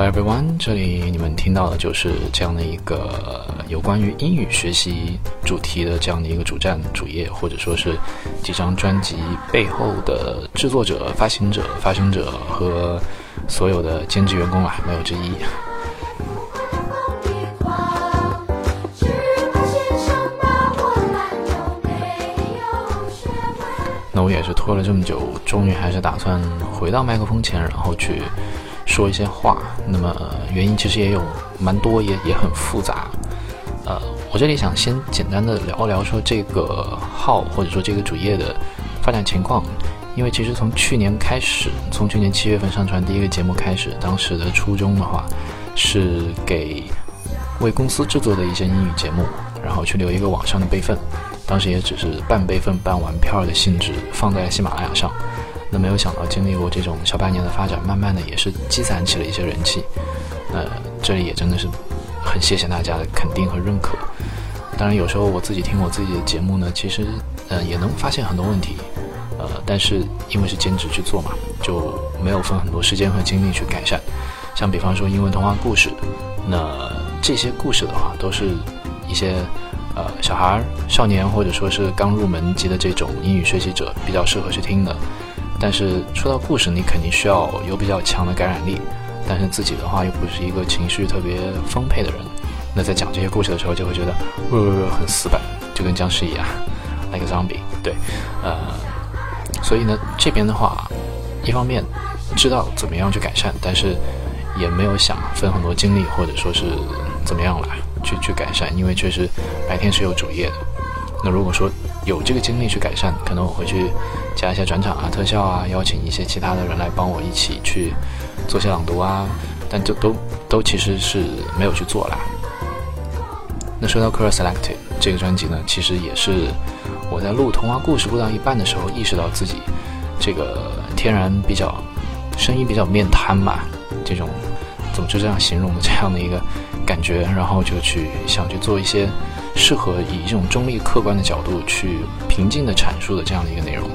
Hello everyone，这里你们听到的就是这样的一个有关于英语学习主题的这样的一个主站主页，或者说是几张专辑背后的制作者、发行者、发行者和所有的兼职员工啊，没有之一。那我也是拖了这么久，终于还是打算回到麦克风前，然后去。说一些话，那么原因其实也有蛮多，也也很复杂。呃，我这里想先简单的聊一聊说这个号或者说这个主页的发展情况，因为其实从去年开始，从去年七月份上传第一个节目开始，当时的初衷的话是给为公司制作的一些英语节目，然后去留一个网上的备份，当时也只是半备份半玩票的性质，放在喜马拉雅上。那没有想到，经历过这种小半年的发展，慢慢的也是积攒起了一些人气。呃，这里也真的是很谢谢大家的肯定和认可。当然，有时候我自己听我自己的节目呢，其实呃也能发现很多问题。呃，但是因为是兼职去做嘛，就没有分很多时间和精力去改善。像比方说英文童话故事，那这些故事的话，都是一些呃小孩、少年或者说是刚入门级的这种英语学习者比较适合去听的。但是说到故事，你肯定需要有比较强的感染力，但是自己的话又不是一个情绪特别丰沛的人，那在讲这些故事的时候就会觉得呃很死板，就跟僵尸一样，like zombie。对，呃，所以呢这边的话，一方面知道怎么样去改善，但是也没有想分很多精力或者说是怎么样来去去改善，因为确实白天是有主业的。那如果说有这个精力去改善，可能我会去加一些转场啊、特效啊，邀请一些其他的人来帮我一起去做些朗读啊，但就都都其实是没有去做啦。那说到《Color Selected》这个专辑呢，其实也是我在录童话故事录到一半的时候，意识到自己这个天然比较声音比较面瘫嘛，这种怎么就这样形容的这样的一个感觉，然后就去想去做一些。适合以一种中立客观的角度去平静的阐述的这样的一个内容。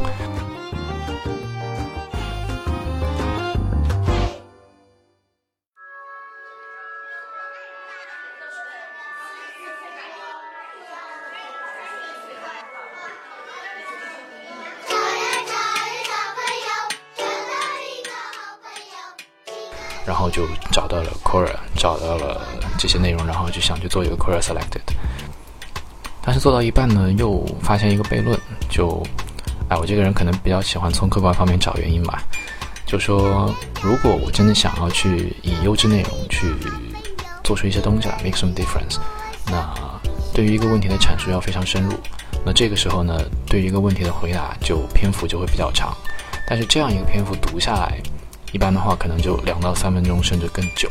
然后就找到了 Cora，找到了这些内容，然后就想去做一个 Cora Selected。但是做到一半呢，又发现一个悖论，就，哎，我这个人可能比较喜欢从客观方面找原因吧。就说，如果我真的想要去以优质内容去做出一些东西来，make some difference，那对于一个问题的阐述要非常深入。那这个时候呢，对于一个问题的回答就篇幅就会比较长。但是这样一个篇幅读下来，一般的话可能就两到三分钟，甚至更久。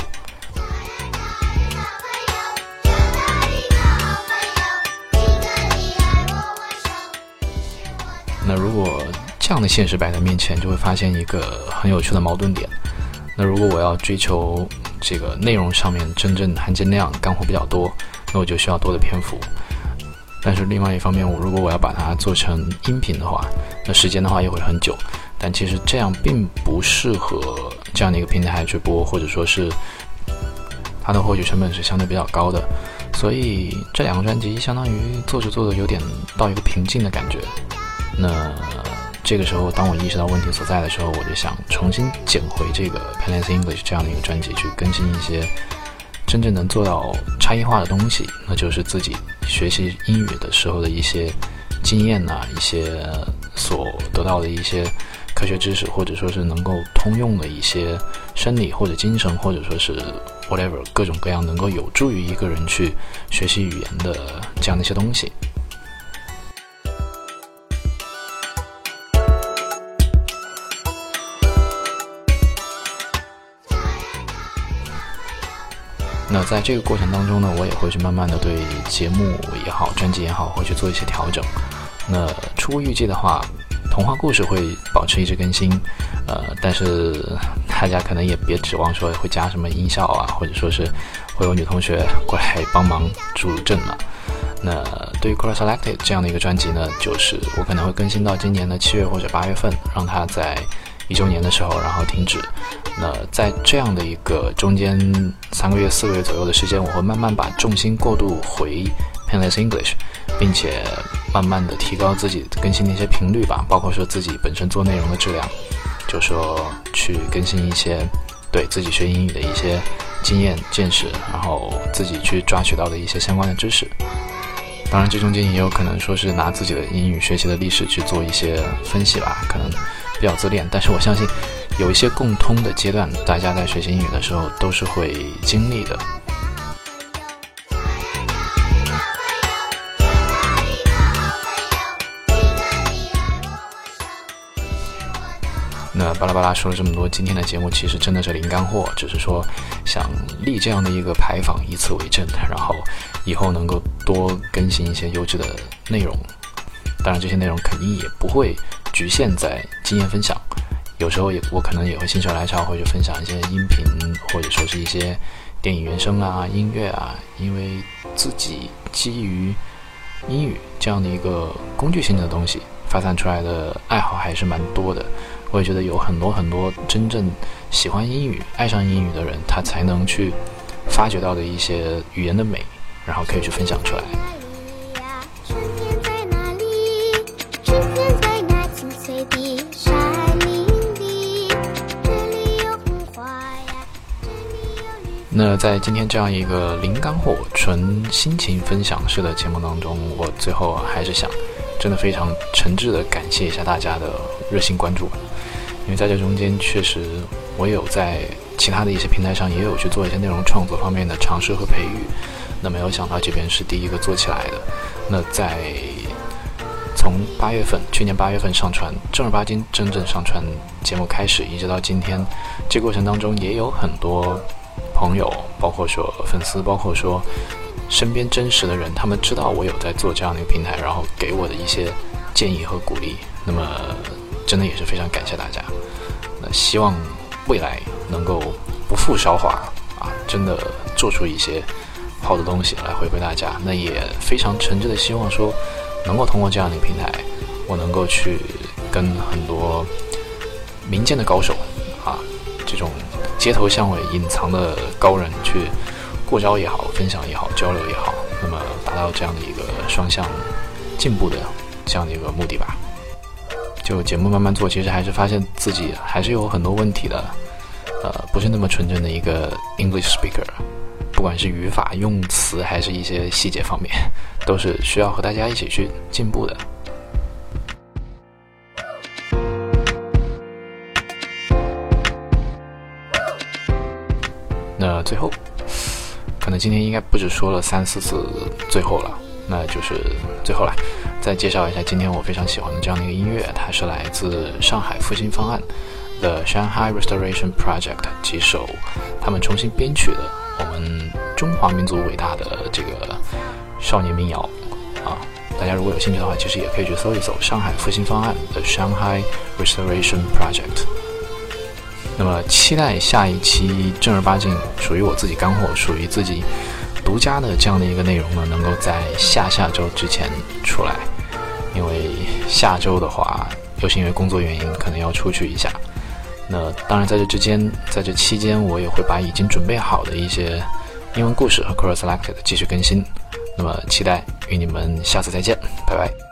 那如果这样的现实摆在面前，就会发现一个很有趣的矛盾点。那如果我要追求这个内容上面真正含金量、干货比较多，那我就需要多的篇幅。但是另外一方面，我如果我要把它做成音频的话，那时间的话也会很久。但其实这样并不适合这样的一个平台去播，或者说是它的获取成本是相对比较高的。所以这两个专辑相当于做着做着有点到一个瓶颈的感觉。那这个时候，当我意识到问题所在的时候，我就想重新捡回这个 Penance English 这样的一个专辑，去更新一些真正能做到差异化的东西，那就是自己学习英语的时候的一些经验呐，一些所得到的一些科学知识，或者说是能够通用的一些生理或者精神，或者说是 whatever 各种各样能够有助于一个人去学习语言的这样的一些东西。那在这个过程当中呢，我也会去慢慢的对节目也好，专辑也好，会去做一些调整。那初步预计的话，童话故事会保持一直更新，呃，但是大家可能也别指望说会加什么音效啊，或者说是会有女同学过来帮忙助阵了。那对于 Cross Selected 这样的一个专辑呢，就是我可能会更新到今年的七月或者八月份，让它在。一周年的时候，然后停止。那在这样的一个中间三个月、四个月左右的时间，我会慢慢把重心过渡回 Painless English，并且慢慢的提高自己更新的一些频率吧，包括说自己本身做内容的质量，就说去更新一些对自己学英语的一些经验见识，然后自己去抓取到的一些相关的知识。当然，这中间也有可能说是拿自己的英语学习的历史去做一些分析吧，可能比较自恋。但是我相信，有一些共通的阶段，大家在学习英语的时候都是会经历的。那巴拉巴拉说了这么多，今天的节目其实真的是零干货，只是说想立这样的一个牌坊，以此为证，然后以后能够多更新一些优质的内容。当然，这些内容肯定也不会局限在经验分享，有时候也我可能也会心血来潮，会去分享一些音频，或者说是一些电影原声啊、音乐啊，因为自己基于英语这样的一个工具性的东西发散出来的爱好还是蛮多的。我也觉得有很多很多真正喜欢英语、爱上英语的人，他才能去发掘到的一些语言的美，然后可以去分享出来。那在今天这样一个零干货、纯心情分享式的节目当中，我最后还是想，真的非常诚挚的感谢一下大家的热心关注。因为在这中间，确实我有在其他的一些平台上也有去做一些内容创作方面的尝试和培育。那没有想到这边是第一个做起来的。那在从八月份，去年八月份上传正儿八经真正上传节目开始，一直到今天，这过程当中也有很多朋友，包括说粉丝，包括说身边真实的人，他们知道我有在做这样的一个平台，然后给我的一些建议和鼓励。那么。真的也是非常感谢大家，那希望未来能够不负韶华啊，真的做出一些好的东西来回馈大家。那也非常诚挚的希望说，能够通过这样的一个平台，我能够去跟很多民间的高手啊，这种街头巷尾隐藏的高人去过招也好，分享也好，交流也好，那么达到这样的一个双向进步的这样的一个目的吧。就节目慢慢做，其实还是发现自己还是有很多问题的，呃，不是那么纯正的一个 English speaker，不管是语法、用词，还是一些细节方面，都是需要和大家一起去进步的。最后，可能今天应该不止说了三四次最后了。那就是最后了再介绍一下今天我非常喜欢的这样的一个音乐，它是来自上海复兴方案的 Shanghai Restoration Project 几首他们重新编曲的我们中华民族伟大的这个少年民谣啊，大家如果有兴趣的话，其实也可以去搜一搜上海复兴方案的 Shanghai Restoration Project。那么期待下一期正儿八经属于我自己干货，属于自己。独家的这样的一个内容呢，能够在下下周之前出来，因为下周的话，又是因为工作原因，可能要出去一下。那当然，在这之间，在这期间，我也会把已经准备好的一些英文故事和 Cross Selected 继续更新。那么，期待与你们下次再见，拜拜。